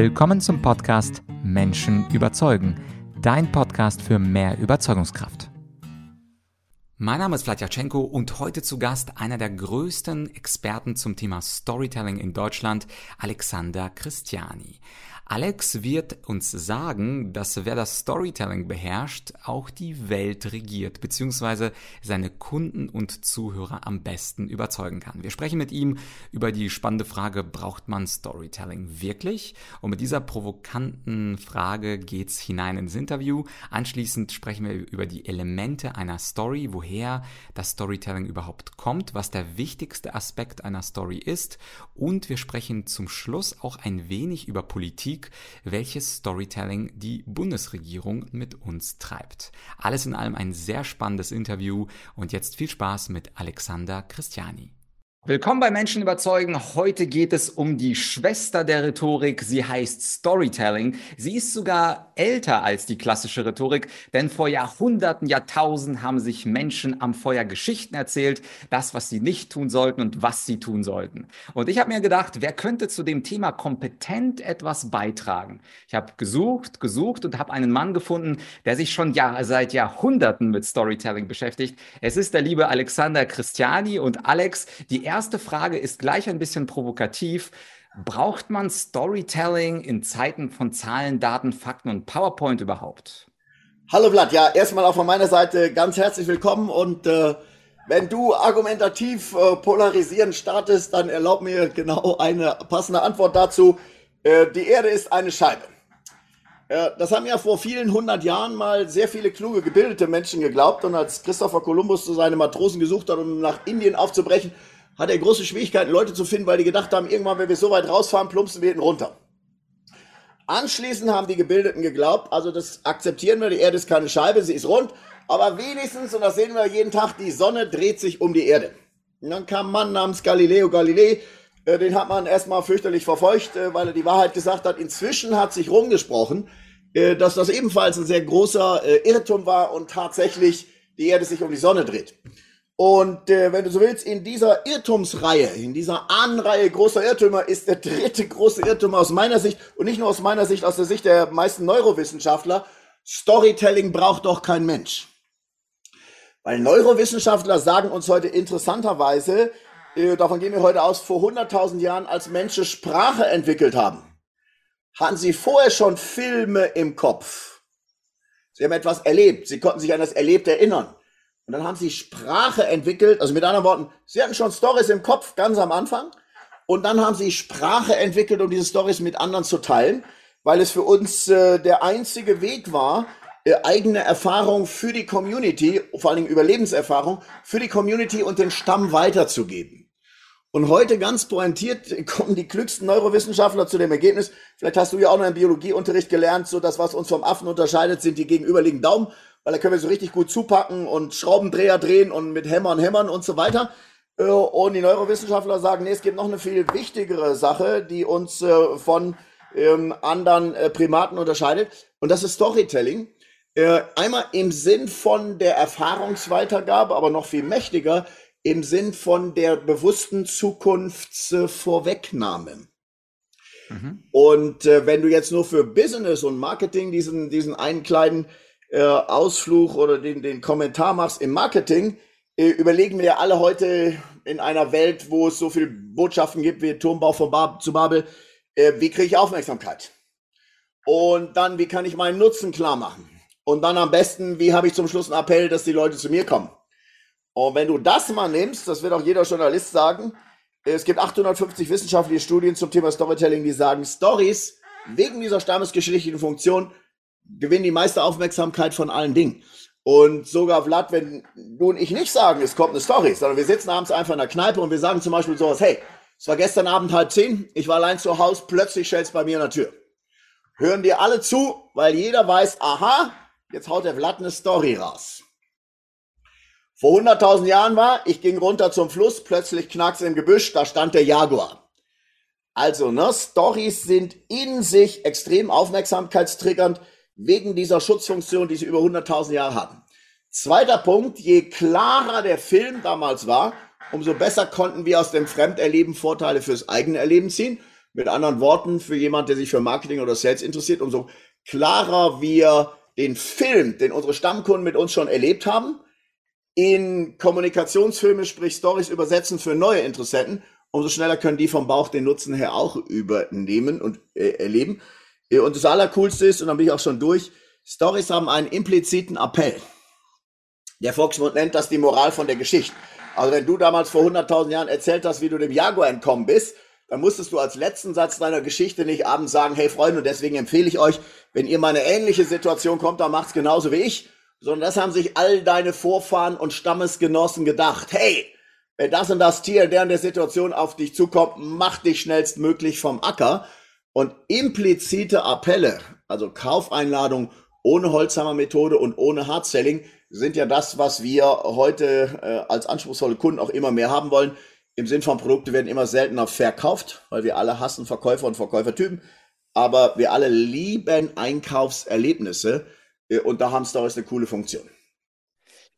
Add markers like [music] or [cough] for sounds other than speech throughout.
Willkommen zum Podcast Menschen überzeugen, dein Podcast für mehr Überzeugungskraft. Mein Name ist Vladyachenko und heute zu Gast einer der größten Experten zum Thema Storytelling in Deutschland, Alexander Christiani. Alex wird uns sagen, dass wer das Storytelling beherrscht, auch die Welt regiert, beziehungsweise seine Kunden und Zuhörer am besten überzeugen kann. Wir sprechen mit ihm über die spannende Frage, braucht man Storytelling wirklich? Und mit dieser provokanten Frage geht's hinein ins Interview. Anschließend sprechen wir über die Elemente einer Story, woher das Storytelling überhaupt kommt, was der wichtigste Aspekt einer Story ist. Und wir sprechen zum Schluss auch ein wenig über Politik Politik, welches Storytelling die Bundesregierung mit uns treibt. Alles in allem ein sehr spannendes Interview und jetzt viel Spaß mit Alexander Christiani. Willkommen bei Menschen überzeugen. Heute geht es um die Schwester der Rhetorik. Sie heißt Storytelling. Sie ist sogar älter als die klassische Rhetorik, denn vor Jahrhunderten, Jahrtausenden haben sich Menschen am Feuer Geschichten erzählt, das, was sie nicht tun sollten und was sie tun sollten. Und ich habe mir gedacht, wer könnte zu dem Thema kompetent etwas beitragen? Ich habe gesucht, gesucht und habe einen Mann gefunden, der sich schon Jahr, seit Jahrhunderten mit Storytelling beschäftigt. Es ist der liebe Alexander Christiani und Alex, die erste erste Frage ist gleich ein bisschen provokativ. Braucht man Storytelling in Zeiten von Zahlen, Daten, Fakten und PowerPoint überhaupt? Hallo Vlad, ja, erstmal auch von meiner Seite ganz herzlich willkommen und äh, wenn du argumentativ äh, polarisieren startest, dann erlaub mir genau eine passende Antwort dazu. Äh, die Erde ist eine Scheibe. Äh, das haben ja vor vielen hundert Jahren mal sehr viele kluge, gebildete Menschen geglaubt. Und als Christopher Columbus zu seine Matrosen gesucht hat, um nach Indien aufzubrechen, hat er große Schwierigkeiten, Leute zu finden, weil die gedacht haben, irgendwann, wenn wir so weit rausfahren, plumpsen wir hinten runter. Anschließend haben die Gebildeten geglaubt, also das akzeptieren wir, die Erde ist keine Scheibe, sie ist rund, aber wenigstens, und das sehen wir jeden Tag, die Sonne dreht sich um die Erde. Und dann kam ein Mann namens Galileo Galilei, äh, den hat man erstmal fürchterlich verfolgt, äh, weil er die Wahrheit gesagt hat. Inzwischen hat sich rumgesprochen, äh, dass das ebenfalls ein sehr großer Irrtum war und tatsächlich die Erde sich um die Sonne dreht. Und äh, wenn du so willst, in dieser Irrtumsreihe, in dieser Ahnenreihe großer Irrtümer ist der dritte große Irrtum aus meiner Sicht und nicht nur aus meiner Sicht, aus der Sicht der meisten Neurowissenschaftler, Storytelling braucht doch kein Mensch. Weil Neurowissenschaftler sagen uns heute interessanterweise, äh, davon gehen wir heute aus, vor 100.000 Jahren, als Menschen Sprache entwickelt haben, hatten sie vorher schon Filme im Kopf. Sie haben etwas erlebt, sie konnten sich an das Erlebte erinnern. Und dann haben sie Sprache entwickelt, also mit anderen Worten, sie hatten schon Stories im Kopf ganz am Anfang. Und dann haben sie Sprache entwickelt, um diese Stories mit anderen zu teilen, weil es für uns äh, der einzige Weg war, äh, eigene Erfahrung für die Community, vor allen Dingen Überlebenserfahrung, für die Community und den Stamm weiterzugeben. Und heute ganz pointiert [laughs] kommen die klügsten Neurowissenschaftler zu dem Ergebnis, vielleicht hast du ja auch noch im Biologieunterricht gelernt, so dass was uns vom Affen unterscheidet, sind die gegenüberliegenden Daumen weil da können wir so richtig gut zupacken und Schraubendreher drehen und mit Hämmern hämmern und so weiter. Äh, und die Neurowissenschaftler sagen, nee, es gibt noch eine viel wichtigere Sache, die uns äh, von ähm, anderen äh, Primaten unterscheidet. Und das ist Storytelling. Einmal im Sinn von der Erfahrungsweitergabe, aber noch viel mächtiger im Sinn von der bewussten Zukunftsvorwegnahme. Mhm. Und äh, wenn du jetzt nur für Business und Marketing diesen, diesen einen kleinen äh, Ausflug oder den, den Kommentar machst im Marketing, äh, überlegen wir alle heute in einer Welt, wo es so viele Botschaften gibt wie Turmbau von Bar zu Babel, äh, wie kriege ich Aufmerksamkeit? Und dann, wie kann ich meinen Nutzen klar machen? Und dann am besten, wie habe ich zum Schluss einen Appell, dass die Leute zu mir kommen? Und wenn du das mal nimmst, das wird auch jeder Journalist sagen, es gibt 850 wissenschaftliche Studien zum Thema Storytelling, die sagen, Stories wegen dieser stammesgeschichtlichen Funktion gewinnen die meiste Aufmerksamkeit von allen Dingen. Und sogar Vlad, wenn du und ich nicht sagen, es kommt eine Story, sondern wir sitzen abends einfach in der Kneipe und wir sagen zum Beispiel sowas, hey, es war gestern Abend halb zehn, ich war allein zu Hause, plötzlich stellt es bei mir in der Tür. Hören dir alle zu, weil jeder weiß, aha, jetzt haut der Vlad eine Story raus. Vor 100.000 Jahren war, ich ging runter zum Fluss, plötzlich knackst im Gebüsch, da stand der Jaguar. Also, ne, Stories sind in sich extrem aufmerksamkeitstriggernd wegen dieser Schutzfunktion, die sie über 100.000 Jahre hatten. Zweiter Punkt, je klarer der Film damals war, umso besser konnten wir aus dem Fremderleben Vorteile fürs eigene Erleben ziehen. Mit anderen Worten, für jemand, der sich für Marketing oder Sales interessiert, umso klarer wir den Film, den unsere Stammkunden mit uns schon erlebt haben, in Kommunikationsfilme, sprich Stories übersetzen für neue Interessenten, umso schneller können die vom Bauch den Nutzen her auch übernehmen und äh, erleben. Und das Allercoolste ist, und dann bin ich auch schon durch, Stories haben einen impliziten Appell. Der Volksmund nennt das die Moral von der Geschichte. Also wenn du damals vor 100.000 Jahren erzählt hast, wie du dem Jaguar entkommen bist, dann musstest du als letzten Satz deiner Geschichte nicht abends sagen, hey Freunde, und deswegen empfehle ich euch, wenn ihr mal eine ähnliche Situation kommt, dann macht's genauso wie ich. Sondern das haben sich all deine Vorfahren und Stammesgenossen gedacht. Hey, wenn das und das Tier in der, der Situation auf dich zukommt, mach dich schnellstmöglich vom Acker. Und implizite Appelle, also Kaufeinladung ohne Holzhammer-Methode und ohne Hardselling, sind ja das, was wir heute äh, als anspruchsvolle Kunden auch immer mehr haben wollen. Im Sinn von Produkte werden immer seltener verkauft, weil wir alle hassen Verkäufer und Verkäufertypen. Aber wir alle lieben Einkaufserlebnisse. Äh, und da haben Stories eine coole Funktion.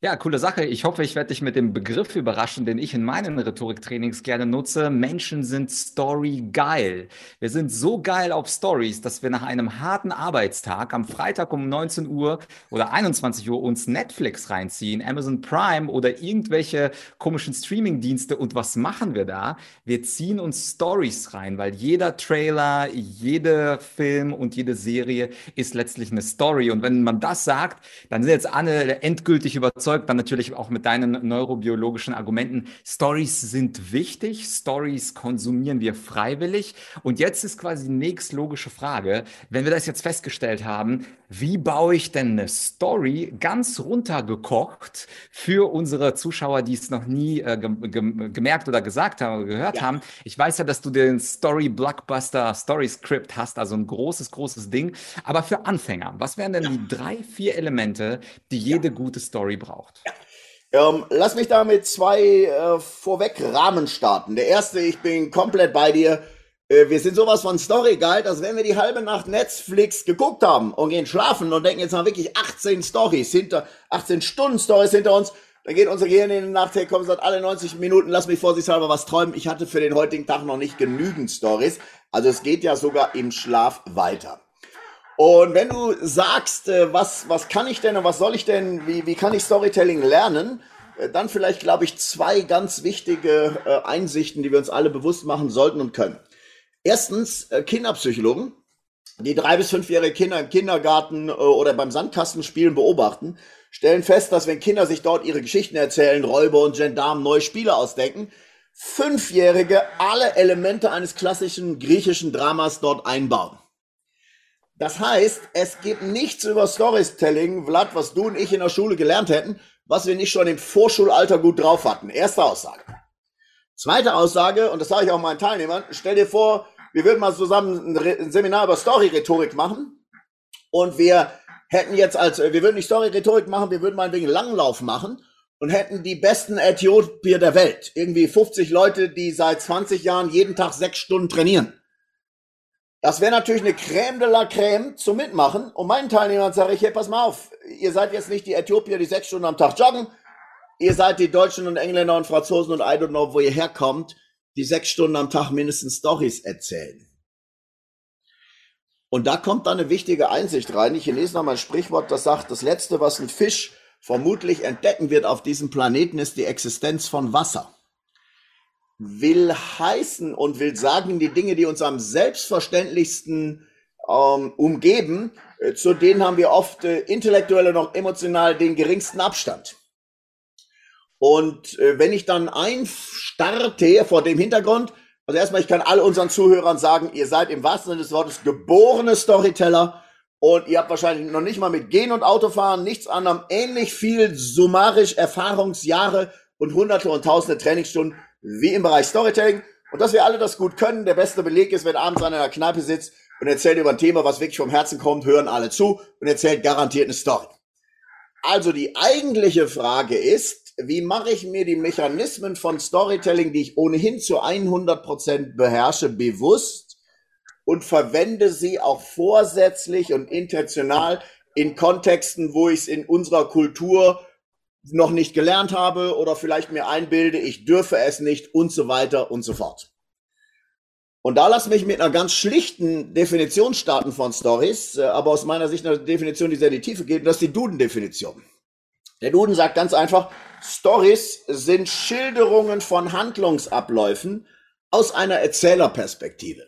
Ja, coole Sache. Ich hoffe, ich werde dich mit dem Begriff überraschen, den ich in meinen Rhetoriktrainings gerne nutze. Menschen sind Story geil. Wir sind so geil auf Stories, dass wir nach einem harten Arbeitstag am Freitag um 19 Uhr oder 21 Uhr uns Netflix reinziehen, Amazon Prime oder irgendwelche komischen Streamingdienste. Und was machen wir da? Wir ziehen uns Stories rein, weil jeder Trailer, jeder Film und jede Serie ist letztlich eine Story. Und wenn man das sagt, dann sind jetzt alle endgültig überzeugt, überzeugt, dann natürlich auch mit deinen neurobiologischen Argumenten. Stories sind wichtig, Stories konsumieren wir freiwillig. Und jetzt ist quasi die nächstlogische Frage, wenn wir das jetzt festgestellt haben, wie baue ich denn eine Story ganz runtergekocht für unsere Zuschauer, die es noch nie äh, gemerkt oder gesagt haben oder gehört ja. haben? Ich weiß ja, dass du den Story Blockbuster Story Script hast, also ein großes, großes Ding. Aber für Anfänger, was wären denn ja. die drei, vier Elemente, die jede ja. gute Story braucht? braucht. Ähm, lass mich da mit zwei äh, vorweg Rahmen starten. Der erste, ich bin komplett bei dir. Äh, wir sind sowas von Story Guide, als wenn wir die halbe Nacht Netflix geguckt haben und gehen schlafen und denken jetzt mal wirklich 18 Stories hinter, 18 Stunden Stories hinter uns. Dann geht unser Gehirn in den Nacht, hey, komm, seit alle 90 Minuten, lass mich vorsichtshalber was träumen. Ich hatte für den heutigen Tag noch nicht genügend Stories. Also es geht ja sogar im Schlaf weiter. Und wenn du sagst, äh, was, was kann ich denn und was soll ich denn, wie, wie kann ich Storytelling lernen, äh, dann vielleicht, glaube ich, zwei ganz wichtige Einsichten, die wir uns alle bewusst machen sollten und können. Erstens, Kinderpsychologen, die drei bis fünfjährige Kinder im Kindergarten oder beim Sandkastenspielen beobachten, stellen fest, dass wenn Kinder sich dort ihre Geschichten erzählen, Räuber und Gendarmen neue Spiele ausdenken, Fünfjährige alle Elemente eines klassischen griechischen Dramas dort einbauen. Das heißt, es gibt nichts über Storytelling, Vlad, was du und ich in der Schule gelernt hätten, was wir nicht schon im Vorschulalter gut drauf hatten. Erste Aussage. Zweite Aussage, und das sage ich auch meinen Teilnehmern, stell dir vor, wir würden mal zusammen ein Seminar über Story-Rhetorik machen und wir hätten jetzt als, wir würden nicht Story-Rhetorik machen, wir würden mal ein wenig Langlauf machen und hätten die besten Äthiopier der Welt. Irgendwie 50 Leute, die seit 20 Jahren jeden Tag sechs Stunden trainieren. Das wäre natürlich eine Crème de la Crème zum Mitmachen. Und meinen Teilnehmern sage ich, hey, pass mal auf, ihr seid jetzt nicht die Äthiopier, die sechs Stunden am Tag joggen. Ihr seid die Deutschen und Engländer und Franzosen und I don't know, wo ihr herkommt, die sechs Stunden am Tag mindestens Stories erzählen. Und da kommt dann eine wichtige Einsicht rein. Die Chinesen haben ein Sprichwort, das sagt, das Letzte, was ein Fisch vermutlich entdecken wird auf diesem Planeten, ist die Existenz von Wasser will heißen und will sagen, die Dinge, die uns am selbstverständlichsten ähm, umgeben, äh, zu denen haben wir oft äh, intellektuell und auch emotional den geringsten Abstand. Und äh, wenn ich dann einstarte vor dem Hintergrund, also erstmal, ich kann all unseren Zuhörern sagen, ihr seid im wahrsten Sinne des Wortes geborene Storyteller und ihr habt wahrscheinlich noch nicht mal mit Gehen und Autofahren nichts anderem ähnlich viel summarisch Erfahrungsjahre und hunderte und tausende Trainingsstunden wie im Bereich Storytelling. Und dass wir alle das gut können, der beste Beleg ist, wenn abends an einer Kneipe sitzt und erzählt über ein Thema, was wirklich vom Herzen kommt, hören alle zu und erzählt garantiert eine Story. Also die eigentliche Frage ist, wie mache ich mir die Mechanismen von Storytelling, die ich ohnehin zu 100% beherrsche, bewusst und verwende sie auch vorsätzlich und intentional in Kontexten, wo ich es in unserer Kultur noch nicht gelernt habe oder vielleicht mir einbilde, ich dürfe es nicht und so weiter und so fort. Und da lass mich mit einer ganz schlichten Definition starten von Stories, äh, aber aus meiner Sicht eine Definition, die sehr in die Tiefe geht, und das ist die Duden-Definition. Der Duden sagt ganz einfach, Stories sind Schilderungen von Handlungsabläufen aus einer Erzählerperspektive.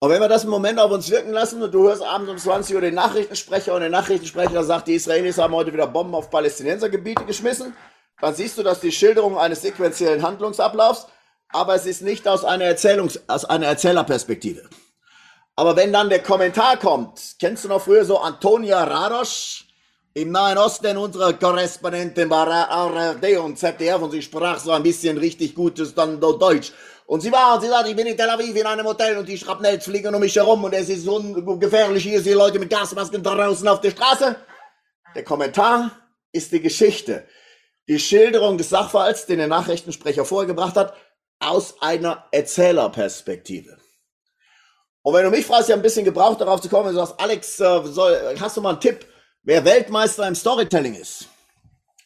Und wenn wir das im Moment auf uns wirken lassen und du hörst abends um 20 Uhr den Nachrichtensprecher und der Nachrichtensprecher sagt, die Israelis haben heute wieder Bomben auf Palästinensergebiete geschmissen, dann siehst du, dass die Schilderung eines sequenziellen Handlungsablaufs, aber es ist nicht aus einer, Erzählungs aus einer Erzählerperspektive. Aber wenn dann der Kommentar kommt, kennst du noch früher so Antonia Radosch im Nahen Osten, unsere Korrespondentin war ARD und ZDF und sie sprach so ein bisschen richtig gutes dann Deutsch. Und sie war, sie sagt, ich bin in Tel Aviv in einem Hotel und die Schrapnells fliegen um mich herum und es ist so gefährlich, hier sind Leute mit Gasmasken draußen auf der Straße. Der Kommentar ist die Geschichte. Die Schilderung des Sachverhalts, den der Nachrichtensprecher vorgebracht hat, aus einer Erzählerperspektive. Und wenn du mich fragst, ich habe ein bisschen gebraucht, darauf zu kommen, du sagst, Alex, äh, soll, hast du mal einen Tipp, wer Weltmeister im Storytelling ist?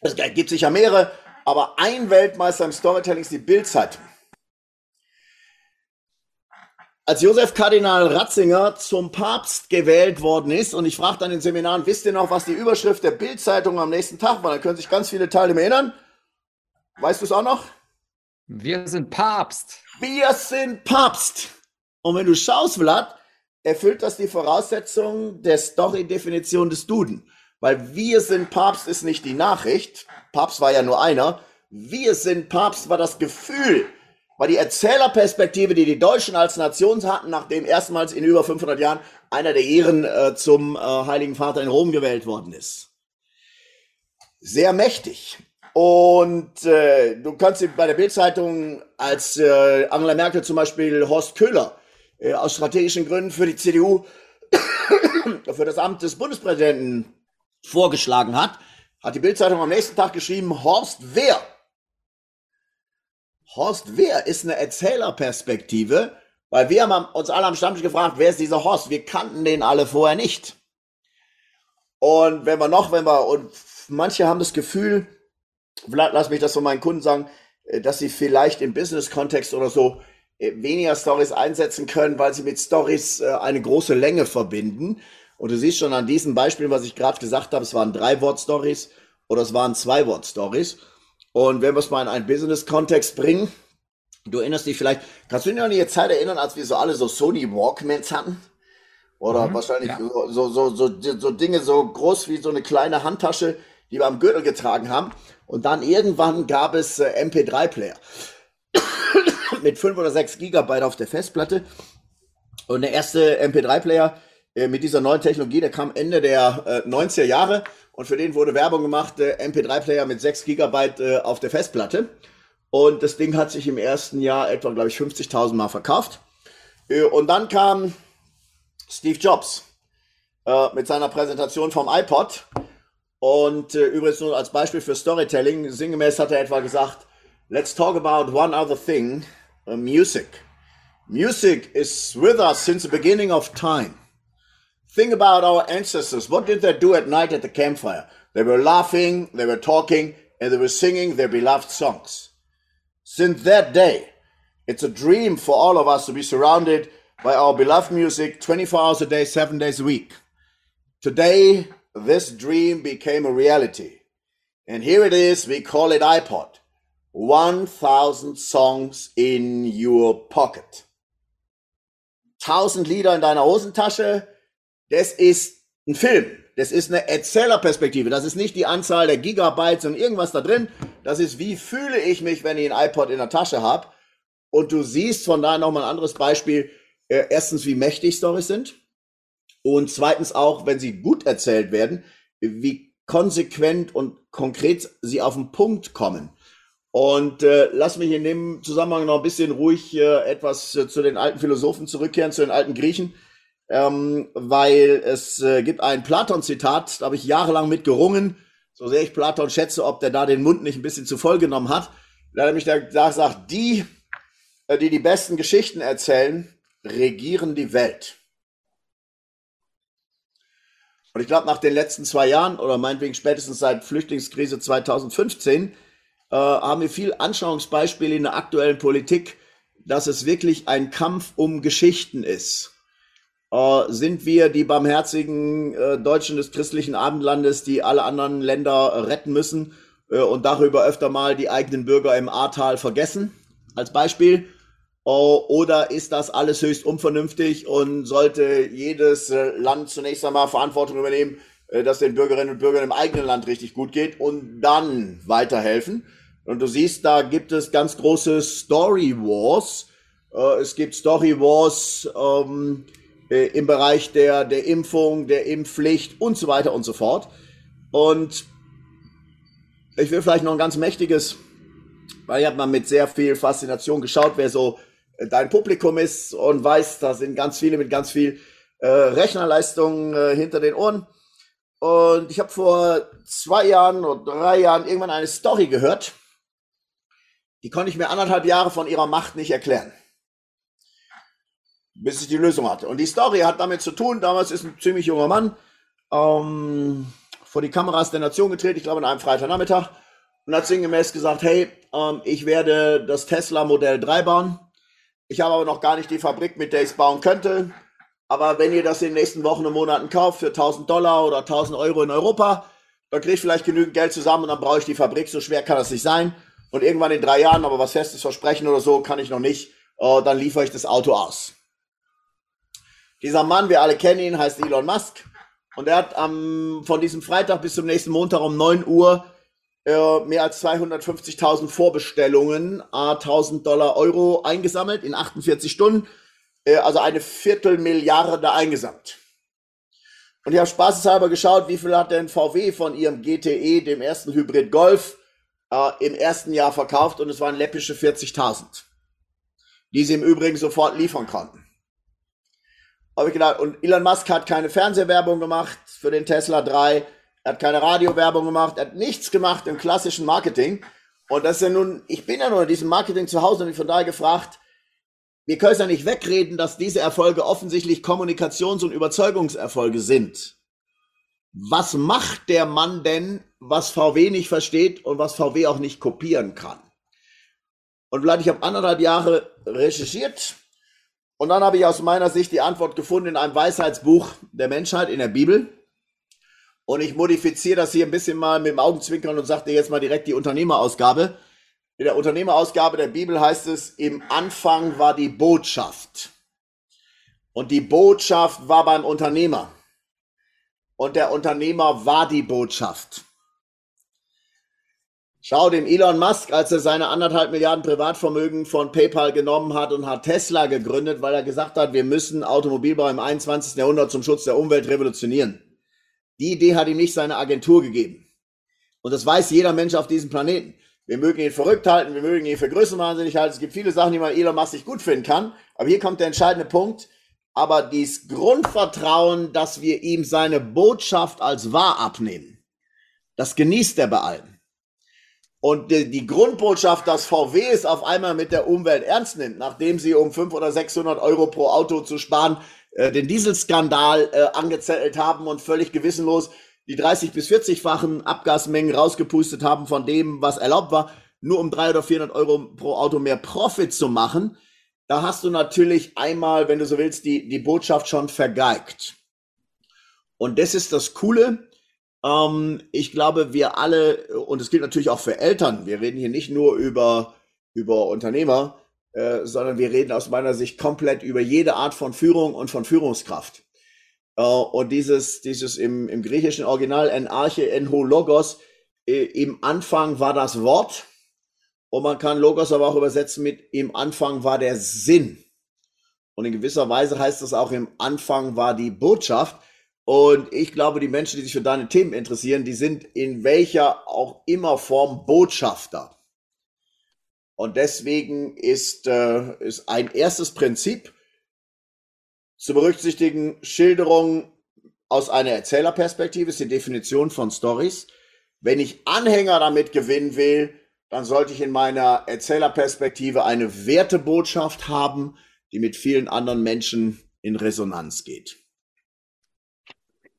Es gibt sicher mehrere, aber ein Weltmeister im Storytelling ist die Bildzeitung als Josef Kardinal Ratzinger zum Papst gewählt worden ist, und ich frage dann in den Seminaren, wisst ihr noch, was die Überschrift der Bildzeitung am nächsten Tag war? Da können sich ganz viele Teilnehmer erinnern. Weißt du es auch noch? Wir sind Papst. Wir sind Papst. Und wenn du schaust, Vlad, erfüllt das die Voraussetzung der Story-Definition des Duden. Weil wir sind Papst ist nicht die Nachricht. Papst war ja nur einer. Wir sind Papst war das Gefühl, war die Erzählerperspektive, die die Deutschen als Nation hatten, nachdem erstmals in über 500 Jahren einer der Ehren äh, zum äh, Heiligen Vater in Rom gewählt worden ist. Sehr mächtig. Und äh, du kannst bei der Bildzeitung als äh, Angela Merkel zum Beispiel Horst Köhler äh, aus strategischen Gründen für die CDU [coughs] für das Amt des Bundespräsidenten vorgeschlagen hat, hat die Bildzeitung am nächsten Tag geschrieben, Horst wer? Horst Wer ist eine Erzählerperspektive, weil wir haben uns alle am Stammtisch gefragt, wer ist dieser Horst? Wir kannten den alle vorher nicht. Und wenn wir noch, wenn wir, und manche haben das Gefühl, lass mich das von meinen Kunden sagen, äh, dass sie vielleicht im Business-Kontext oder so weniger Stories einsetzen können, weil sie mit Stories äh, eine große Länge verbinden. Und du siehst schon an diesem Beispiel, was ich gerade gesagt habe, es waren drei Wort-Stories oder es waren zwei Wort-Stories. Und wenn wir es mal in einen Business-Kontext bringen, du erinnerst dich vielleicht, kannst du dich noch an die Zeit erinnern, als wir so alle so Sony Walkmans hatten? Oder mhm, wahrscheinlich ja. so, so, so, so Dinge so groß wie so eine kleine Handtasche, die wir am Gürtel getragen haben. Und dann irgendwann gab es äh, MP3-Player mit 5 oder 6 Gigabyte auf der Festplatte. Und der erste MP3-Player äh, mit dieser neuen Technologie, der kam Ende der äh, 90er Jahre und für den wurde Werbung gemacht, äh, MP3-Player mit 6 Gigabyte äh, auf der Festplatte. Und das Ding hat sich im ersten Jahr etwa, glaube ich, 50.000 Mal verkauft. Äh, und dann kam Steve Jobs äh, mit seiner Präsentation vom iPod. Und äh, übrigens nur als Beispiel für Storytelling, sinngemäß hat er etwa gesagt, let's talk about one other thing, Uh, music. Music is with us since the beginning of time. Think about our ancestors. What did they do at night at the campfire? They were laughing, they were talking, and they were singing their beloved songs. Since that day, it's a dream for all of us to be surrounded by our beloved music 24 hours a day, seven days a week. Today, this dream became a reality. And here it is, we call it iPod. 1000 songs in your pocket. 1000 Lieder in deiner Hosentasche, das ist ein Film. Das ist eine Erzählerperspektive. Das ist nicht die Anzahl der Gigabytes und irgendwas da drin. Das ist, wie fühle ich mich, wenn ich ein iPod in der Tasche habe. Und du siehst von da nochmal ein anderes Beispiel. Äh, erstens, wie mächtig Stories sind. Und zweitens auch, wenn sie gut erzählt werden, wie konsequent und konkret sie auf den Punkt kommen. Und äh, lass mich in dem Zusammenhang noch ein bisschen ruhig äh, etwas äh, zu den alten Philosophen zurückkehren, zu den alten Griechen ähm, weil es äh, gibt ein Platon-Zitat, da habe ich jahrelang mit gerungen, so sehr ich Platon schätze, ob der da den Mund nicht ein bisschen zu voll genommen hat. Da hat nämlich da sagt, die, äh, die die besten Geschichten erzählen, regieren die Welt. Und ich glaube, nach den letzten zwei Jahren oder meinetwegen spätestens seit Flüchtlingskrise 2015 äh, haben wir viel Anschauungsbeispiele in der aktuellen Politik, dass es wirklich ein Kampf um Geschichten ist, äh, sind wir die barmherzigen äh, Deutschen des christlichen Abendlandes, die alle anderen Länder retten müssen äh, und darüber öfter mal die eigenen Bürger im Ahrtal vergessen, als Beispiel. Oh, oder ist das alles höchst unvernünftig und sollte jedes äh, Land zunächst einmal Verantwortung übernehmen, äh, dass den Bürgerinnen und Bürgern im eigenen Land richtig gut geht und dann weiterhelfen? Und du siehst, da gibt es ganz große Story Wars. Äh, es gibt Story Wars ähm, im Bereich der, der Impfung, der Impfpflicht und so weiter und so fort. Und ich will vielleicht noch ein ganz mächtiges, weil ich habe mal mit sehr viel Faszination geschaut, wer so dein Publikum ist und weißt, da sind ganz viele mit ganz viel äh, Rechnerleistung äh, hinter den Ohren. Und ich habe vor zwei Jahren oder drei Jahren irgendwann eine Story gehört, die konnte ich mir anderthalb Jahre von ihrer Macht nicht erklären. Bis ich die Lösung hatte. Und die Story hat damit zu tun, damals ist ein ziemlich junger Mann ähm, vor die Kameras der Nation getreten, ich glaube an einem Freitagnachmittag, und hat sinngemäß gesagt, hey, ähm, ich werde das Tesla Modell 3 bauen ich habe aber noch gar nicht die Fabrik, mit der ich es bauen könnte. Aber wenn ihr das in den nächsten Wochen und Monaten kauft für 1000 Dollar oder 1000 Euro in Europa, dann kriege ich vielleicht genügend Geld zusammen und dann brauche ich die Fabrik. So schwer kann das nicht sein. Und irgendwann in drei Jahren, aber was festes Versprechen oder so, kann ich noch nicht. Uh, dann liefere ich das Auto aus. Dieser Mann, wir alle kennen ihn, heißt Elon Musk. Und er hat am, von diesem Freitag bis zum nächsten Montag um 9 Uhr äh, mehr als 250.000 Vorbestellungen, a 1000 Dollar Euro eingesammelt in 48 Stunden, äh, also eine Viertelmilliarde eingesammelt. Und ich habe spaßeshalber geschaut, wie viel hat denn VW von ihrem GTE, dem ersten Hybrid Golf, äh, im ersten Jahr verkauft und es waren läppische 40.000, die sie im Übrigen sofort liefern konnten. Habe ich gedacht, und Elon Musk hat keine Fernsehwerbung gemacht für den Tesla 3, er hat keine Radiowerbung gemacht, er hat nichts gemacht im klassischen Marketing. Und das ist ja nun, ich bin ja nur in diesem Marketing zu Hause und ich von daher gefragt, wir können es ja nicht wegreden, dass diese Erfolge offensichtlich Kommunikations- und Überzeugungserfolge sind. Was macht der Mann denn, was VW nicht versteht und was VW auch nicht kopieren kann? Und vielleicht, ich habe anderthalb Jahre recherchiert und dann habe ich aus meiner Sicht die Antwort gefunden in einem Weisheitsbuch der Menschheit in der Bibel. Und ich modifiziere das hier ein bisschen mal mit dem Augenzwinkern und sage dir jetzt mal direkt die Unternehmerausgabe. In der Unternehmerausgabe der Bibel heißt es, im Anfang war die Botschaft. Und die Botschaft war beim Unternehmer. Und der Unternehmer war die Botschaft. Schau dem Elon Musk, als er seine anderthalb Milliarden Privatvermögen von PayPal genommen hat und hat Tesla gegründet, weil er gesagt hat, wir müssen Automobilbau im 21. Jahrhundert zum Schutz der Umwelt revolutionieren. Die Idee hat ihm nicht seine Agentur gegeben. Und das weiß jeder Mensch auf diesem Planeten. Wir mögen ihn verrückt halten, wir mögen ihn für größenwahnsinnig halten. Es gibt viele Sachen, die man Elon Musk nicht gut finden kann. Aber hier kommt der entscheidende Punkt. Aber dieses Grundvertrauen, dass wir ihm seine Botschaft als wahr abnehmen, das genießt er bei allen. Und die, die, Grundbotschaft, dass VW es auf einmal mit der Umwelt ernst nimmt, nachdem sie um 500 oder 600 Euro pro Auto zu sparen äh, den Dieselskandal äh, angezettelt haben und völlig gewissenlos die 30 bis 40-fachen Abgasmengen rausgepustet haben von dem, was erlaubt war, nur um 300 oder 400 Euro pro Auto mehr Profit zu machen, da hast du natürlich einmal, wenn du so willst, die, die Botschaft schon vergeigt. Und das ist das Coole. Ähm, ich glaube, wir alle, und es gilt natürlich auch für Eltern, wir reden hier nicht nur über, über Unternehmer, äh, sondern wir reden aus meiner Sicht komplett über jede Art von Führung und von Führungskraft. Äh, und dieses, dieses im, im griechischen Original en arche en ho logos, äh, im Anfang war das Wort und man kann Logos aber auch übersetzen mit im Anfang war der Sinn. Und in gewisser Weise heißt das auch im Anfang war die Botschaft. Und ich glaube, die Menschen, die sich für deine Themen interessieren, die sind in welcher auch immer Form Botschafter. Und deswegen ist, äh, ist ein erstes Prinzip zu berücksichtigen, Schilderung aus einer Erzählerperspektive ist die Definition von Stories. Wenn ich Anhänger damit gewinnen will, dann sollte ich in meiner Erzählerperspektive eine Wertebotschaft haben, die mit vielen anderen Menschen in Resonanz geht.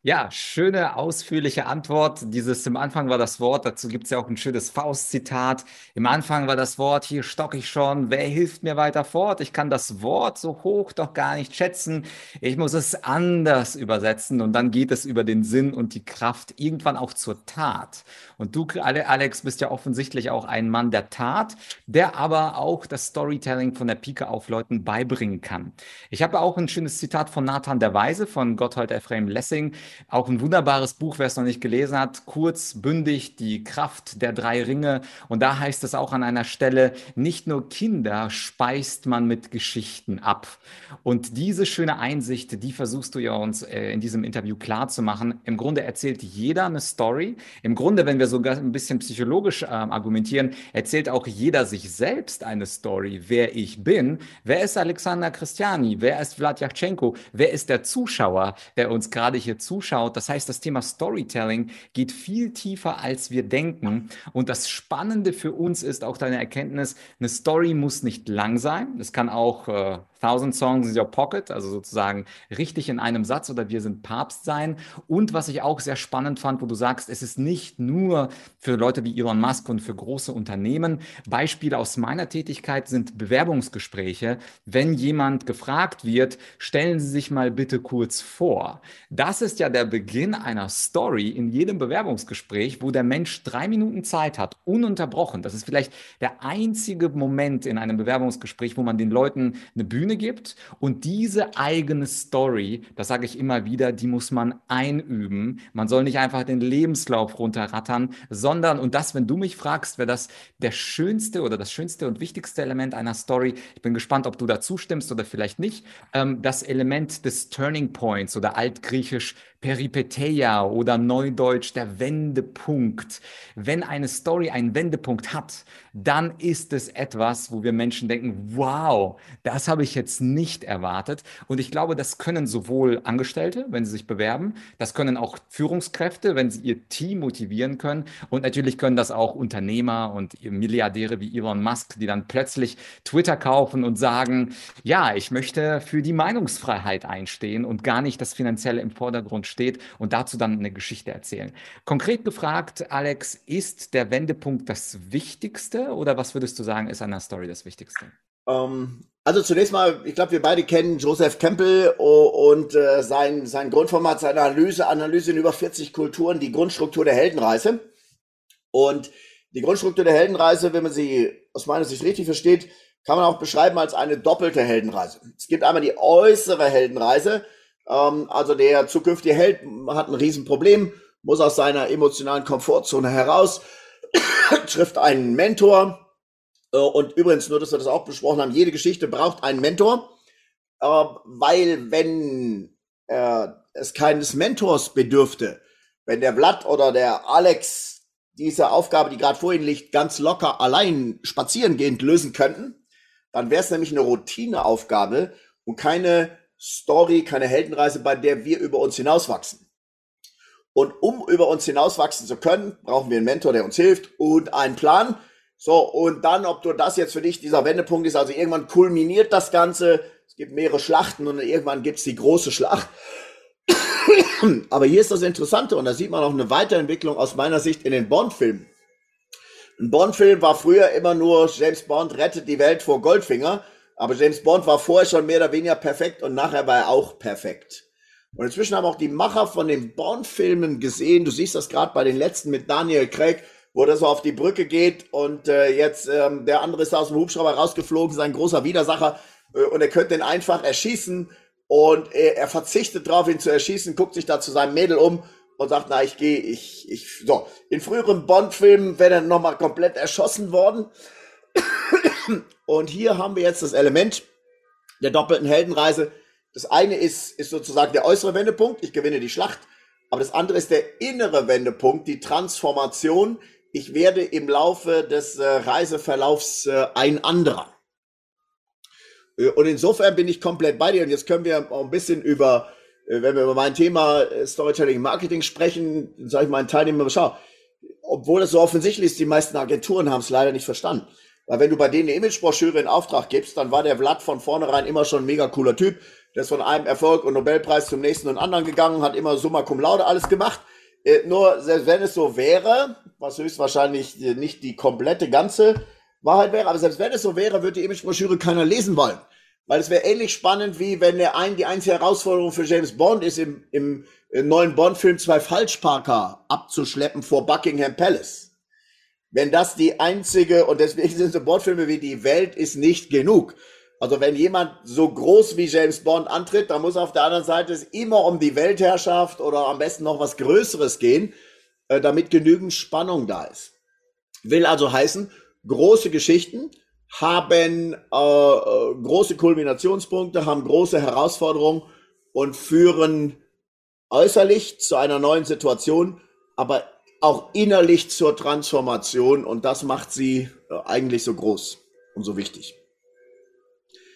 Ja, schöne, ausführliche Antwort. Dieses im Anfang war das Wort, dazu gibt es ja auch ein schönes Faust-Zitat. Im Anfang war das Wort, hier stock ich schon, wer hilft mir weiter fort? Ich kann das Wort so hoch doch gar nicht schätzen. Ich muss es anders übersetzen und dann geht es über den Sinn und die Kraft irgendwann auch zur Tat. Und du, Alex, bist ja offensichtlich auch ein Mann der Tat, der aber auch das Storytelling von der Pike auf Leuten beibringen kann. Ich habe auch ein schönes Zitat von Nathan der Weise von Gotthold Ephraim Lessing. Auch ein wunderbares Buch, wer es noch nicht gelesen hat, kurz, bündig, die Kraft der drei Ringe. Und da heißt es auch an einer Stelle, nicht nur Kinder speist man mit Geschichten ab. Und diese schöne Einsicht, die versuchst du ja uns äh, in diesem Interview klar zu machen. Im Grunde erzählt jeder eine Story. Im Grunde, wenn wir sogar ein bisschen psychologisch äh, argumentieren, erzählt auch jeder sich selbst eine Story, wer ich bin. Wer ist Alexander Christiani? Wer ist Vlad Yachchenko? Wer ist der Zuschauer, der uns gerade hier zuschaut? Zuschaut. Das heißt, das Thema Storytelling geht viel tiefer, als wir denken. Und das Spannende für uns ist auch deine Erkenntnis, eine Story muss nicht lang sein. Es kann auch äh, Thousand Songs in Your Pocket, also sozusagen richtig in einem Satz oder wir sind Papst sein. Und was ich auch sehr spannend fand, wo du sagst, es ist nicht nur für Leute wie Elon Musk und für große Unternehmen. Beispiele aus meiner Tätigkeit sind Bewerbungsgespräche. Wenn jemand gefragt wird, stellen Sie sich mal bitte kurz vor. Das ist ja der Beginn einer Story in jedem Bewerbungsgespräch, wo der Mensch drei Minuten Zeit hat, ununterbrochen. Das ist vielleicht der einzige Moment in einem Bewerbungsgespräch, wo man den Leuten eine Bühne Bühne gibt. Und diese eigene Story, das sage ich immer wieder, die muss man einüben. Man soll nicht einfach den Lebenslauf runterrattern, sondern, und das, wenn du mich fragst, wäre das der schönste oder das schönste und wichtigste Element einer Story. Ich bin gespannt, ob du da zustimmst oder vielleicht nicht. Ähm, das Element des Turning Points oder altgriechisch Peripeteia oder Neudeutsch der Wendepunkt. Wenn eine Story einen Wendepunkt hat, dann ist es etwas, wo wir Menschen denken, wow, das habe ich jetzt nicht erwartet. Und ich glaube, das können sowohl Angestellte, wenn sie sich bewerben, das können auch Führungskräfte, wenn sie ihr Team motivieren können. Und natürlich können das auch Unternehmer und Milliardäre wie Elon Musk, die dann plötzlich Twitter kaufen und sagen, ja, ich möchte für die Meinungsfreiheit einstehen und gar nicht das Finanzielle im Vordergrund steht und dazu dann eine Geschichte erzählen. Konkret gefragt, Alex, ist der Wendepunkt das Wichtigste oder was würdest du sagen, ist an der Story das Wichtigste? Um, ähm, also zunächst mal, ich glaube, wir beide kennen Joseph Campbell und äh, sein, sein Grundformat, seine Analyse, Analyse in über 40 Kulturen, die Grundstruktur der Heldenreise. Und die Grundstruktur der Heldenreise, wenn man sie aus meiner Sicht richtig versteht, kann man auch beschreiben als eine doppelte Heldenreise. Es gibt einmal die äußere Heldenreise, ähm, also der zukünftige Held hat ein Riesenproblem, muss aus seiner emotionalen Komfortzone heraus, [coughs] trifft einen Mentor. Äh, und übrigens, nur dass wir das auch besprochen haben, jede Geschichte braucht einen Mentor, äh, weil wenn äh, es keines Mentors bedürfte, wenn der Blatt oder der Alex diese Aufgabe, die gerade vor ihnen liegt, ganz locker allein spazierengehend lösen könnten, dann wäre es nämlich eine Routineaufgabe und keine Story, keine Heldenreise, bei der wir über uns hinauswachsen. Und um über uns hinauswachsen zu können, brauchen wir einen Mentor, der uns hilft und einen Plan. So, und dann, ob du das jetzt für dich dieser Wendepunkt ist, also irgendwann kulminiert das Ganze, es gibt mehrere Schlachten und irgendwann gibt's die große Schlacht. [coughs] Aber hier ist das Interessante und da sieht man auch eine Weiterentwicklung aus meiner Sicht in den Bond-Filmen. Ein Bond-Film war früher immer nur James Bond rettet die Welt vor Goldfinger aber James Bond war vorher schon mehr oder weniger perfekt und nachher war er auch perfekt. Und inzwischen haben auch die Macher von den Bond-Filmen gesehen, du siehst das gerade bei den letzten mit Daniel Craig, wo der so auf die Brücke geht und äh, jetzt ähm, der andere ist aus dem Hubschrauber rausgeflogen, sein großer Widersacher äh, und er könnte ihn einfach erschießen und er, er verzichtet darauf, ihn zu erschießen, guckt sich da zu seinem Mädel um und sagt, na, ich gehe, ich, ich, so. In früheren Bond-Filmen wäre er nochmal komplett erschossen worden. [coughs] Und hier haben wir jetzt das Element der doppelten Heldenreise. Das eine ist, ist sozusagen der äußere Wendepunkt, ich gewinne die Schlacht, aber das andere ist der innere Wendepunkt, die Transformation. Ich werde im Laufe des äh, Reiseverlaufs äh, ein anderer. Äh, und insofern bin ich komplett bei dir. Und jetzt können wir auch ein bisschen über, äh, wenn wir über mein Thema äh, Storytelling Marketing sprechen, sage ich meinen Teilnehmern, schau, obwohl es so offensichtlich ist, die meisten Agenturen haben es leider nicht verstanden. Weil wenn du bei denen eine Imagebroschüre in Auftrag gibst, dann war der Vlad von vornherein immer schon ein mega cooler Typ. Der ist von einem Erfolg und Nobelpreis zum nächsten und anderen gegangen, hat immer Summa Cum Laude alles gemacht. Äh, nur, selbst wenn es so wäre, was höchstwahrscheinlich äh, nicht die komplette ganze Wahrheit wäre, aber selbst wenn es so wäre, würde die Imagebroschüre keiner lesen wollen. Weil es wäre ähnlich spannend, wie wenn der ein, die einzige Herausforderung für James Bond ist, im, im, im neuen Bond-Film zwei Falschparker abzuschleppen vor Buckingham Palace. Wenn das die einzige, und deswegen sind so Bondfilme wie Die Welt ist nicht genug. Also wenn jemand so groß wie James Bond antritt, dann muss auf der anderen Seite es immer um die Weltherrschaft oder am besten noch was Größeres gehen, äh, damit genügend Spannung da ist. Will also heißen, große Geschichten, haben äh, äh, große Kulminationspunkte, haben große Herausforderungen und führen äußerlich zu einer neuen Situation, aber auch innerlich zur Transformation und das macht sie äh, eigentlich so groß und so wichtig.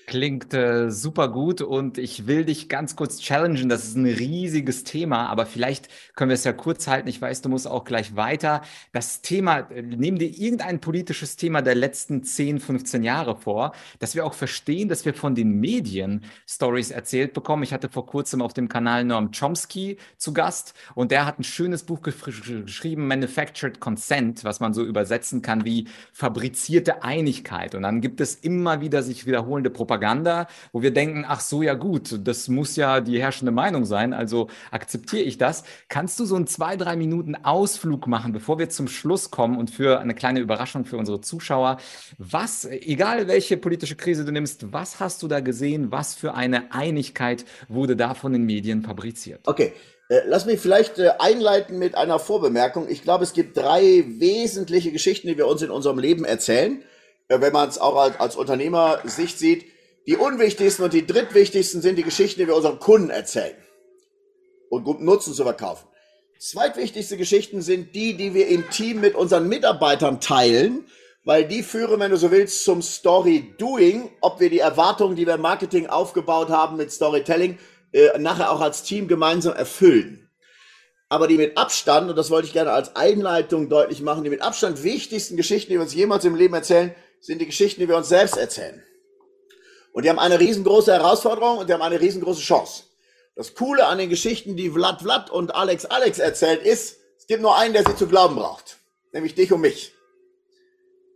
Klingt äh, super gut und ich will dich ganz kurz challengen. Das ist ein riesiges Thema, aber vielleicht können wir es ja kurz halten. Ich weiß, du musst auch gleich weiter. Das Thema, äh, nehmen dir irgendein politisches Thema der letzten 10, 15 Jahre vor, dass wir auch verstehen, dass wir von den Medien Stories erzählt bekommen. Ich hatte vor kurzem auf dem Kanal Norm Chomsky zu Gast und der hat ein schönes Buch geschrieben, Manufactured Consent, was man so übersetzen kann wie fabrizierte Einigkeit. Und dann gibt es immer wieder sich wiederholende Propaganda Propaganda, wo wir denken, ach so, ja gut, das muss ja die herrschende Meinung sein, also akzeptiere ich das. Kannst du so einen zwei, drei Minuten Ausflug machen, bevor wir zum Schluss kommen und für eine kleine Überraschung für unsere Zuschauer? Was, egal welche politische Krise du nimmst, was hast du da gesehen? Was für eine Einigkeit wurde da von den Medien fabriziert? Okay. Äh, lass mich vielleicht äh, einleiten mit einer Vorbemerkung. Ich glaube, es gibt drei wesentliche Geschichten, die wir uns in unserem Leben erzählen. Äh, wenn man es auch als, als Unternehmer-Sicht sieht, die unwichtigsten und die drittwichtigsten sind die Geschichten, die wir unseren Kunden erzählen und guten Nutzen zu verkaufen. Zweitwichtigste Geschichten sind die, die wir im Team mit unseren Mitarbeitern teilen, weil die führen, wenn du so willst, zum Story Doing, ob wir die Erwartungen, die wir im Marketing aufgebaut haben mit Storytelling, äh, nachher auch als Team gemeinsam erfüllen. Aber die mit Abstand, und das wollte ich gerne als Einleitung deutlich machen, die mit Abstand wichtigsten Geschichten, die wir uns jemals im Leben erzählen, sind die Geschichten, die wir uns selbst erzählen. Und die haben eine riesengroße Herausforderung und die haben eine riesengroße Chance. Das Coole an den Geschichten, die Vlad Vlad und Alex Alex erzählt, ist, es gibt nur einen, der sie zu glauben braucht. Nämlich dich und mich.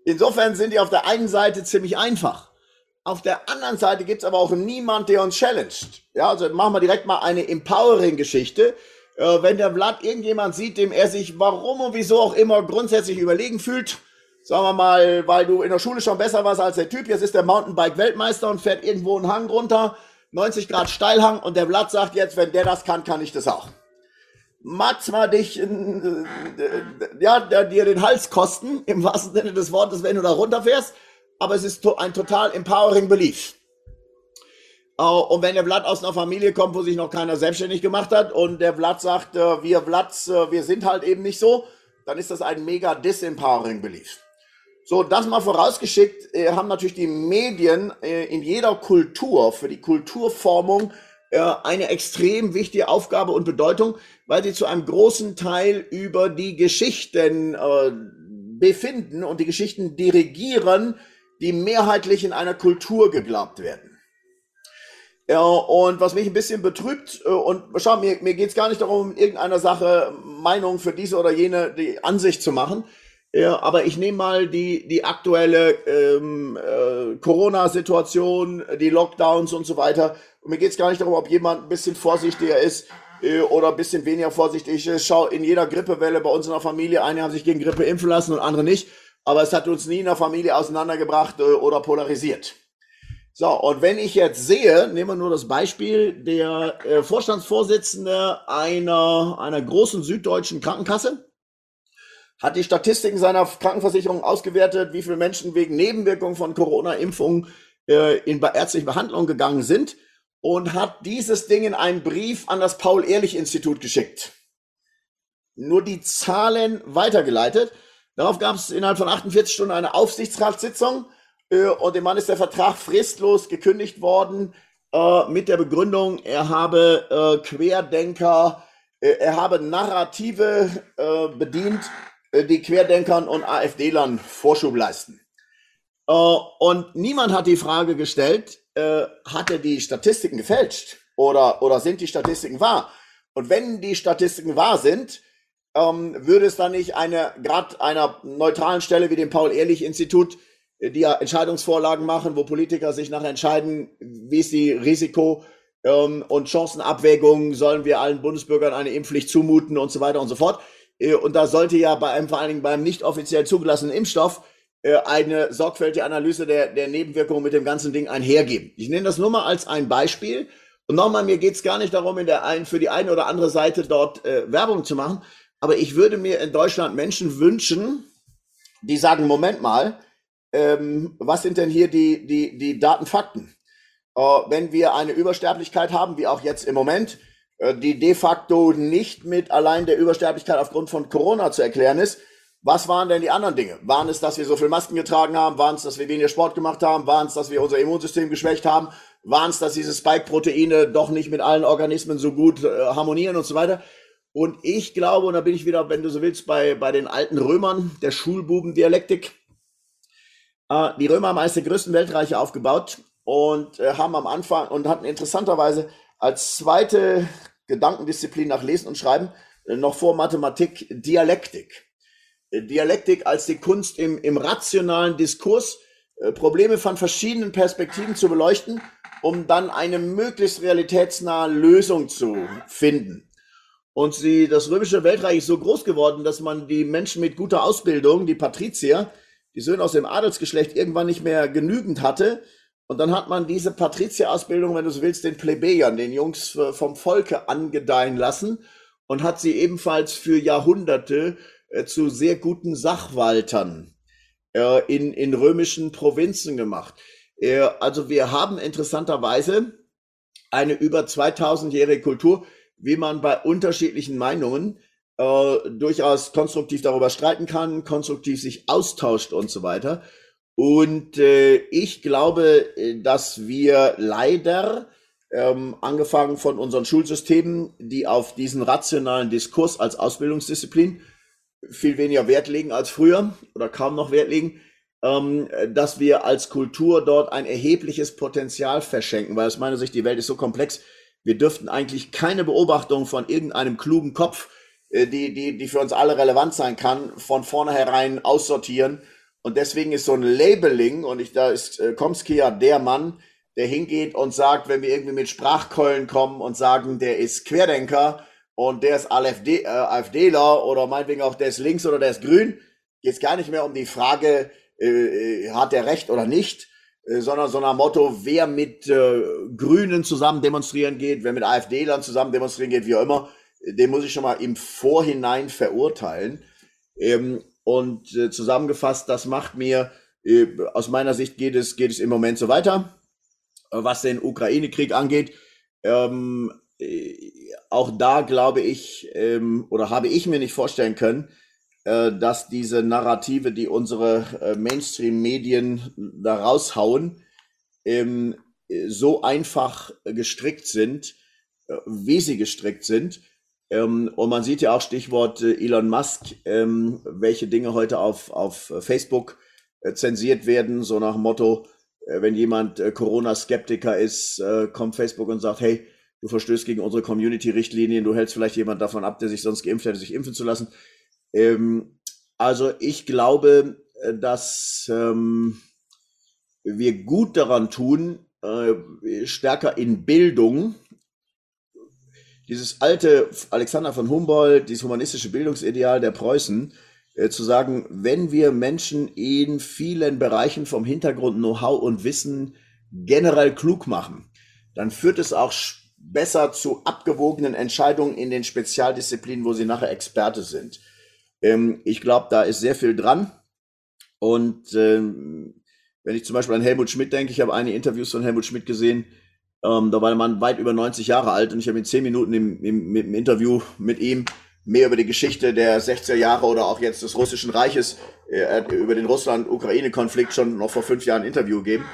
Insofern sind die auf der einen Seite ziemlich einfach. Auf der anderen Seite gibt es aber auch niemand, der uns challenged. Ja, also machen wir direkt mal eine empowering-Geschichte. Äh, wenn der Vlad irgendjemand sieht, dem er sich warum und wieso auch immer grundsätzlich überlegen fühlt, sagen wir mal, weil du in der Schule schon besser warst als der Typ, jetzt ist der Mountainbike-Weltmeister und fährt irgendwo einen Hang runter, 90 Grad Steilhang und der Blatt sagt jetzt, wenn der das kann, kann ich das auch. Mag's mal dich, äh, äh, ja, dir den Hals kosten, im wahrsten Sinne des Wortes, wenn du da runterfährst, aber es ist ein total empowering Belief. Uh, und wenn der Blatt aus einer Familie kommt, wo sich noch keiner selbstständig gemacht hat und der Blatt sagt, uh, wir Blatts, uh, wir sind halt eben nicht so, dann ist das ein mega disempowering Belief. So, das mal vorausgeschickt, äh, haben natürlich die Medien äh, in jeder Kultur für die Kulturformung äh, eine extrem wichtige Aufgabe und Bedeutung, weil sie zu einem großen Teil über die Geschichten äh, befinden und die Geschichten dirigieren, die mehrheitlich in einer Kultur geglaubt werden. Ja, und was mich ein bisschen betrübt, äh, und schau, mir, mir geht es gar nicht darum, in irgendeiner Sache Meinung für diese oder jene die Ansicht zu machen, ja, aber ich nehme mal die, die aktuelle ähm, äh, Corona-Situation, die Lockdowns und so weiter. Und mir geht es gar nicht darum, ob jemand ein bisschen vorsichtiger ist äh, oder ein bisschen weniger vorsichtig ist. Schau, in jeder Grippewelle bei uns in der Familie, einige haben sich gegen Grippe impfen lassen und andere nicht. Aber es hat uns nie in der Familie auseinandergebracht äh, oder polarisiert. So, und wenn ich jetzt sehe, nehmen wir nur das Beispiel, der äh, Vorstandsvorsitzende einer, einer großen süddeutschen Krankenkasse, hat die Statistiken seiner Krankenversicherung ausgewertet, wie viele Menschen wegen Nebenwirkungen von Corona-Impfungen äh, in ärztliche Behandlung gegangen sind und hat dieses Ding in einen Brief an das Paul-Ehrlich-Institut geschickt. Nur die Zahlen weitergeleitet. Darauf gab es innerhalb von 48 Stunden eine Aufsichtsratssitzung äh, und dem Mann ist der Vertrag fristlos gekündigt worden äh, mit der Begründung, er habe äh, Querdenker, äh, er habe Narrative äh, bedient, die Querdenkern und AfD-Lern Vorschub leisten. Äh, und niemand hat die Frage gestellt, äh, hat er die Statistiken gefälscht oder, oder sind die Statistiken wahr? Und wenn die Statistiken wahr sind, ähm, würde es dann nicht eine, gerade einer neutralen Stelle wie dem Paul-Ehrlich-Institut, äh, die ja Entscheidungsvorlagen machen, wo Politiker sich nachher entscheiden, wie ist die Risiko- ähm, und Chancenabwägung, sollen wir allen Bundesbürgern eine Impfpflicht zumuten und so weiter und so fort. Äh, und da sollte ja bei einem, vor allen Dingen beim nicht offiziell zugelassenen Impfstoff äh, eine sorgfältige Analyse der, der Nebenwirkungen mit dem ganzen Ding einhergeben. Ich nehme das nur mal als ein Beispiel. Und nochmal, mir geht es gar nicht darum, in der einen, für die eine oder andere Seite dort äh, Werbung zu machen, aber ich würde mir in Deutschland Menschen wünschen, die sagen, Moment mal, ähm, was sind denn hier die, die, die Datenfakten? Äh, wenn wir eine Übersterblichkeit haben, wie auch jetzt im Moment, die de facto nicht mit allein der Übersterblichkeit aufgrund von Corona zu erklären ist, was waren denn die anderen Dinge? Waren es, dass wir so viel Masken getragen haben? Waren es, dass wir weniger Sport gemacht haben? Waren es, dass wir unser Immunsystem geschwächt haben? Waren es, dass diese Spike-Proteine doch nicht mit allen Organismen so gut äh, harmonieren und so weiter? Und ich glaube, und da bin ich wieder, wenn du so willst, bei, bei den alten Römern, der Schulbubendialektik. Äh, die Römer haben eines der größten Weltreiche aufgebaut und äh, haben am Anfang und hatten interessanterweise als zweite Gedankendisziplin nach Lesen und Schreiben äh, noch vor Mathematik Dialektik. Äh, Dialektik als die Kunst im, im rationalen Diskurs, äh, Probleme von verschiedenen Perspektiven zu beleuchten, um dann eine möglichst realitätsnahe Lösung zu finden. Und sie, das römische Weltreich ist so groß geworden, dass man die Menschen mit guter Ausbildung, die Patrizier, die Söhne aus dem Adelsgeschlecht, irgendwann nicht mehr genügend hatte. Und dann hat man diese Patrizierausbildung, wenn du so willst, den Plebejern, den Jungs vom Volke angedeihen lassen und hat sie ebenfalls für Jahrhunderte äh, zu sehr guten Sachwaltern äh, in, in römischen Provinzen gemacht. Äh, also wir haben interessanterweise eine über 2000-jährige Kultur, wie man bei unterschiedlichen Meinungen äh, durchaus konstruktiv darüber streiten kann, konstruktiv sich austauscht und so weiter. Und äh, ich glaube, äh, dass wir leider, ähm, angefangen von unseren Schulsystemen, die auf diesen rationalen Diskurs als Ausbildungsdisziplin viel weniger Wert legen als früher oder kaum noch Wert legen, ähm, dass wir als Kultur dort ein erhebliches Potenzial verschenken, weil aus meiner Sicht die Welt ist so komplex, wir dürften eigentlich keine Beobachtung von irgendeinem klugen Kopf, äh, die, die, die für uns alle relevant sein kann, von vornherein aussortieren. Und deswegen ist so ein Labeling, und ich, da ist äh, Komsky ja der Mann, der hingeht und sagt, wenn wir irgendwie mit Sprachkeulen kommen und sagen, der ist Querdenker und der ist AfD, äh, AfDler oder meinetwegen auch der ist links oder der ist grün, geht es gar nicht mehr um die Frage, äh, äh hat der recht oder nicht, äh, sondern so nach Motto, wer mit äh, Grünen zusammen demonstrieren geht, wer mit AfD-Lern zusammen demonstrieren geht, wie auch immer, den muss ich schon mal im Vorhinein verurteilen. Ähm, und äh, zusammengefasst, das macht mir, äh, aus meiner Sicht geht es, geht es im Moment so weiter. Äh, was den Ukraine-Krieg angeht, ähm, äh, auch da glaube ich, ähm, oder habe ich mir nicht vorstellen können, äh, dass diese Narrative, die unsere Mainstream-Medien da raushauen, ähm, so einfach gestrickt sind, wie sie gestrickt sind. Ähm, und man sieht ja auch Stichwort Elon Musk, ähm, welche Dinge heute auf, auf Facebook zensiert werden, so nach dem Motto, wenn jemand Corona-Skeptiker ist, kommt Facebook und sagt, hey, du verstößt gegen unsere Community-Richtlinien, du hältst vielleicht jemand davon ab, der sich sonst geimpft hätte, sich impfen zu lassen. Ähm, also ich glaube, äh, dass ähm, wir gut daran tun, äh, stärker in Bildung, dieses alte Alexander von Humboldt, dieses humanistische Bildungsideal der Preußen, äh, zu sagen, wenn wir Menschen in vielen Bereichen vom Hintergrund Know-how und Wissen generell klug machen, dann führt es auch besser zu abgewogenen Entscheidungen in den Spezialdisziplinen, wo sie nachher Experte sind. Ähm, ich glaube, da ist sehr viel dran. Und ähm, wenn ich zum Beispiel an Helmut Schmidt denke, ich habe einige Interviews von Helmut Schmidt gesehen, ähm, da war der Mann weit über 90 Jahre alt und ich habe in zehn Minuten im, im, im, Interview mit ihm mehr über die Geschichte der 60er Jahre oder auch jetzt des Russischen Reiches, äh, über den Russland-Ukraine-Konflikt schon noch vor fünf Jahren ein Interview gegeben.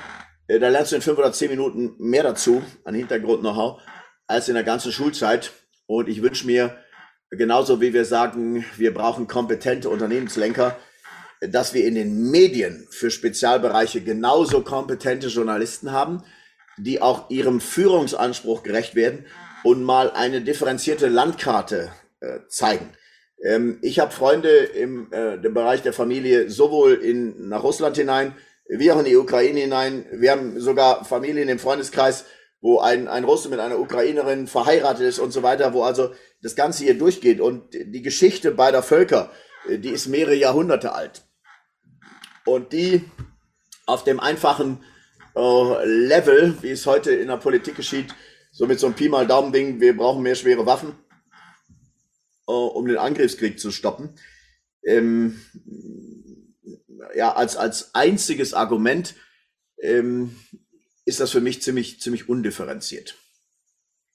Äh, da lernst du in fünf oder zehn Minuten mehr dazu an Hintergrund-Know-how als in der ganzen Schulzeit. Und ich wünsche mir, genauso wie wir sagen, wir brauchen kompetente Unternehmenslenker, dass wir in den Medien für Spezialbereiche genauso kompetente Journalisten haben, die auch ihrem Führungsanspruch gerecht werden und mal eine differenzierte Landkarte äh, zeigen. Ähm, ich habe Freunde im äh, dem Bereich der Familie sowohl in, nach Russland hinein, wie auch in die Ukraine hinein. Wir haben sogar Familien im Freundeskreis, wo ein, ein Russe mit einer Ukrainerin verheiratet ist und so weiter, wo also das Ganze hier durchgeht. Und die Geschichte beider Völker, äh, die ist mehrere Jahrhunderte alt. Und die auf dem einfachen äh, Level, wie es heute in der Politik geschieht, so mit so einem Pi mal Daumen-Ding, wir brauchen mehr schwere Waffen, äh, um den Angriffskrieg zu stoppen. Ähm, ja, als, als einziges Argument ähm, ist das für mich ziemlich, ziemlich undifferenziert.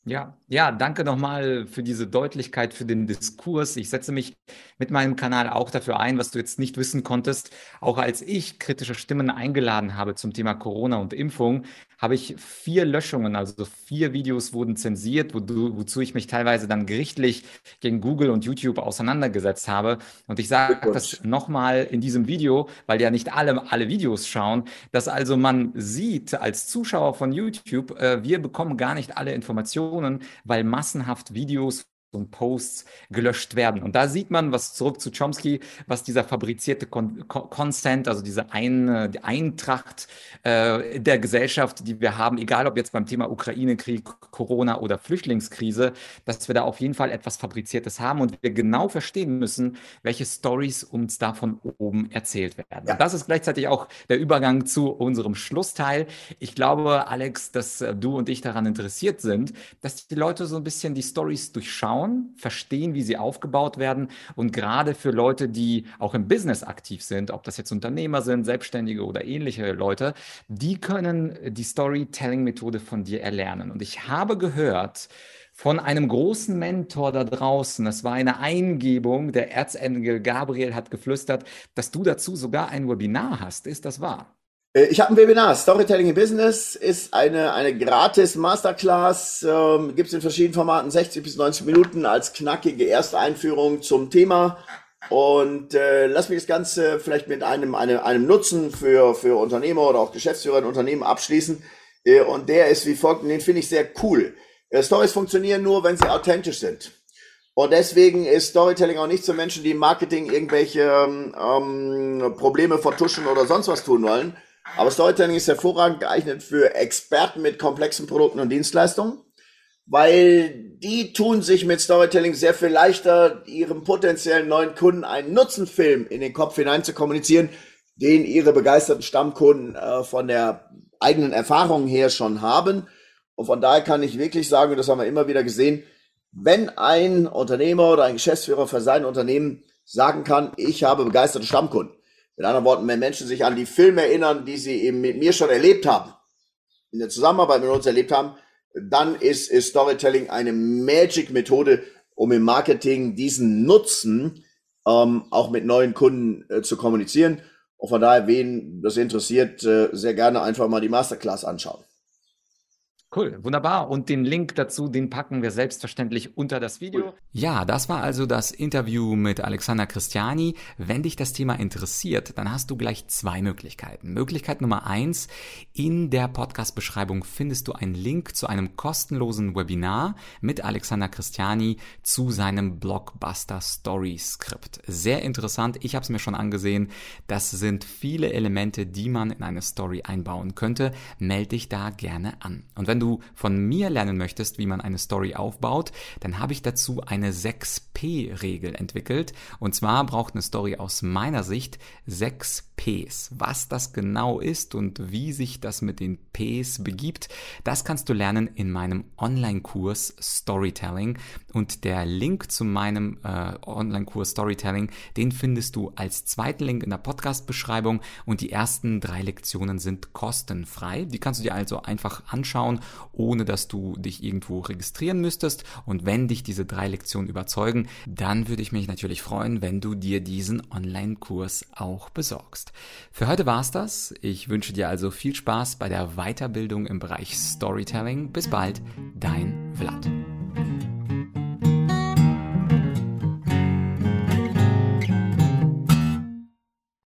Ja, ja, danke nochmal für diese Deutlichkeit, für den Diskurs. Ich setze mich mit meinem Kanal auch dafür ein, was du jetzt nicht wissen konntest. Auch als ich kritische Stimmen eingeladen habe zum Thema Corona und Impfung, habe ich vier Löschungen, also vier Videos wurden zensiert, wozu ich mich teilweise dann gerichtlich gegen Google und YouTube auseinandergesetzt habe. Und ich sage das nochmal in diesem Video, weil ja nicht alle alle Videos schauen, dass also man sieht als Zuschauer von YouTube, äh, wir bekommen gar nicht alle Informationen, weil massenhaft Videos und Posts gelöscht werden. Und da sieht man, was zurück zu Chomsky, was dieser fabrizierte Con Consent, also diese Ein Eintracht äh, der Gesellschaft, die wir haben, egal ob jetzt beim Thema Ukraine-Krieg, Corona oder Flüchtlingskrise, dass wir da auf jeden Fall etwas Fabriziertes haben und wir genau verstehen müssen, welche Stories uns da von oben erzählt werden. Ja. Und das ist gleichzeitig auch der Übergang zu unserem Schlussteil. Ich glaube, Alex, dass äh, du und ich daran interessiert sind, dass die Leute so ein bisschen die Stories durchschauen schauen, verstehen, wie sie aufgebaut werden. Und gerade für Leute, die auch im Business aktiv sind, ob das jetzt Unternehmer sind, Selbstständige oder ähnliche Leute, die können die Storytelling-Methode von dir erlernen. Und ich habe gehört, von einem großen Mentor da draußen. Das war eine Eingebung. Der Erzengel Gabriel hat geflüstert, dass du dazu sogar ein Webinar hast. Ist das wahr? Äh, ich habe ein Webinar. Storytelling in Business ist eine, eine gratis Masterclass. Ähm, Gibt es in verschiedenen Formaten, 60 bis 90 Minuten als knackige erste Einführung zum Thema. Und äh, lass mich das Ganze vielleicht mit einem, einem, einem Nutzen für, für Unternehmer oder auch Geschäftsführer in Unternehmen abschließen. Äh, und der ist wie folgt, und den finde ich sehr cool. Äh, Stories funktionieren nur, wenn sie authentisch sind. Und deswegen ist Storytelling auch nicht für Menschen, die im Marketing irgendwelche ähm, Probleme vertuschen oder sonst was tun wollen, aber Storytelling ist hervorragend geeignet für Experten mit komplexen Produkten und Dienstleistungen, weil die tun sich mit Storytelling sehr viel leichter, ihrem potenziellen neuen Kunden einen Nutzenfilm in den Kopf hinein zu kommunizieren, den ihre begeisterten Stammkunden äh, von der eigenen Erfahrung her schon haben. Und von daher kann ich wirklich sagen, und das haben wir immer wieder gesehen, wenn ein Unternehmer oder ein Geschäftsführer für sein Unternehmen sagen kann, ich habe begeisterte Stammkunden, mit anderen Worten, wenn Menschen sich an die Filme erinnern, die sie eben mit mir schon erlebt haben, in der Zusammenarbeit mit uns erlebt haben, dann ist, ist Storytelling eine Magic-Methode, um im Marketing diesen Nutzen ähm, auch mit neuen Kunden äh, zu kommunizieren. Und von daher, wen das interessiert, äh, sehr gerne einfach mal die Masterclass anschauen. Cool, wunderbar. Und den Link dazu, den packen wir selbstverständlich unter das Video. Ja, das war also das Interview mit Alexander Christiani. Wenn dich das Thema interessiert, dann hast du gleich zwei Möglichkeiten. Möglichkeit Nummer eins, in der Podcast-Beschreibung findest du einen Link zu einem kostenlosen Webinar mit Alexander Christiani zu seinem Blockbuster Story Script. Sehr interessant, ich habe es mir schon angesehen. Das sind viele Elemente, die man in eine Story einbauen könnte. Meld dich da gerne an. Und wenn du du von mir lernen möchtest, wie man eine Story aufbaut, dann habe ich dazu eine 6P-Regel entwickelt. Und zwar braucht eine Story aus meiner Sicht 6 Ps. Was das genau ist und wie sich das mit den Ps begibt, das kannst du lernen in meinem Online-Kurs Storytelling. Und der Link zu meinem äh, Online-Kurs Storytelling, den findest du als zweiten Link in der Podcast-Beschreibung. Und die ersten drei Lektionen sind kostenfrei. Die kannst du dir also einfach anschauen ohne dass du dich irgendwo registrieren müsstest. Und wenn dich diese drei Lektionen überzeugen, dann würde ich mich natürlich freuen, wenn du dir diesen Online-Kurs auch besorgst. Für heute war's das. Ich wünsche dir also viel Spaß bei der Weiterbildung im Bereich Storytelling. Bis bald, dein Vlad.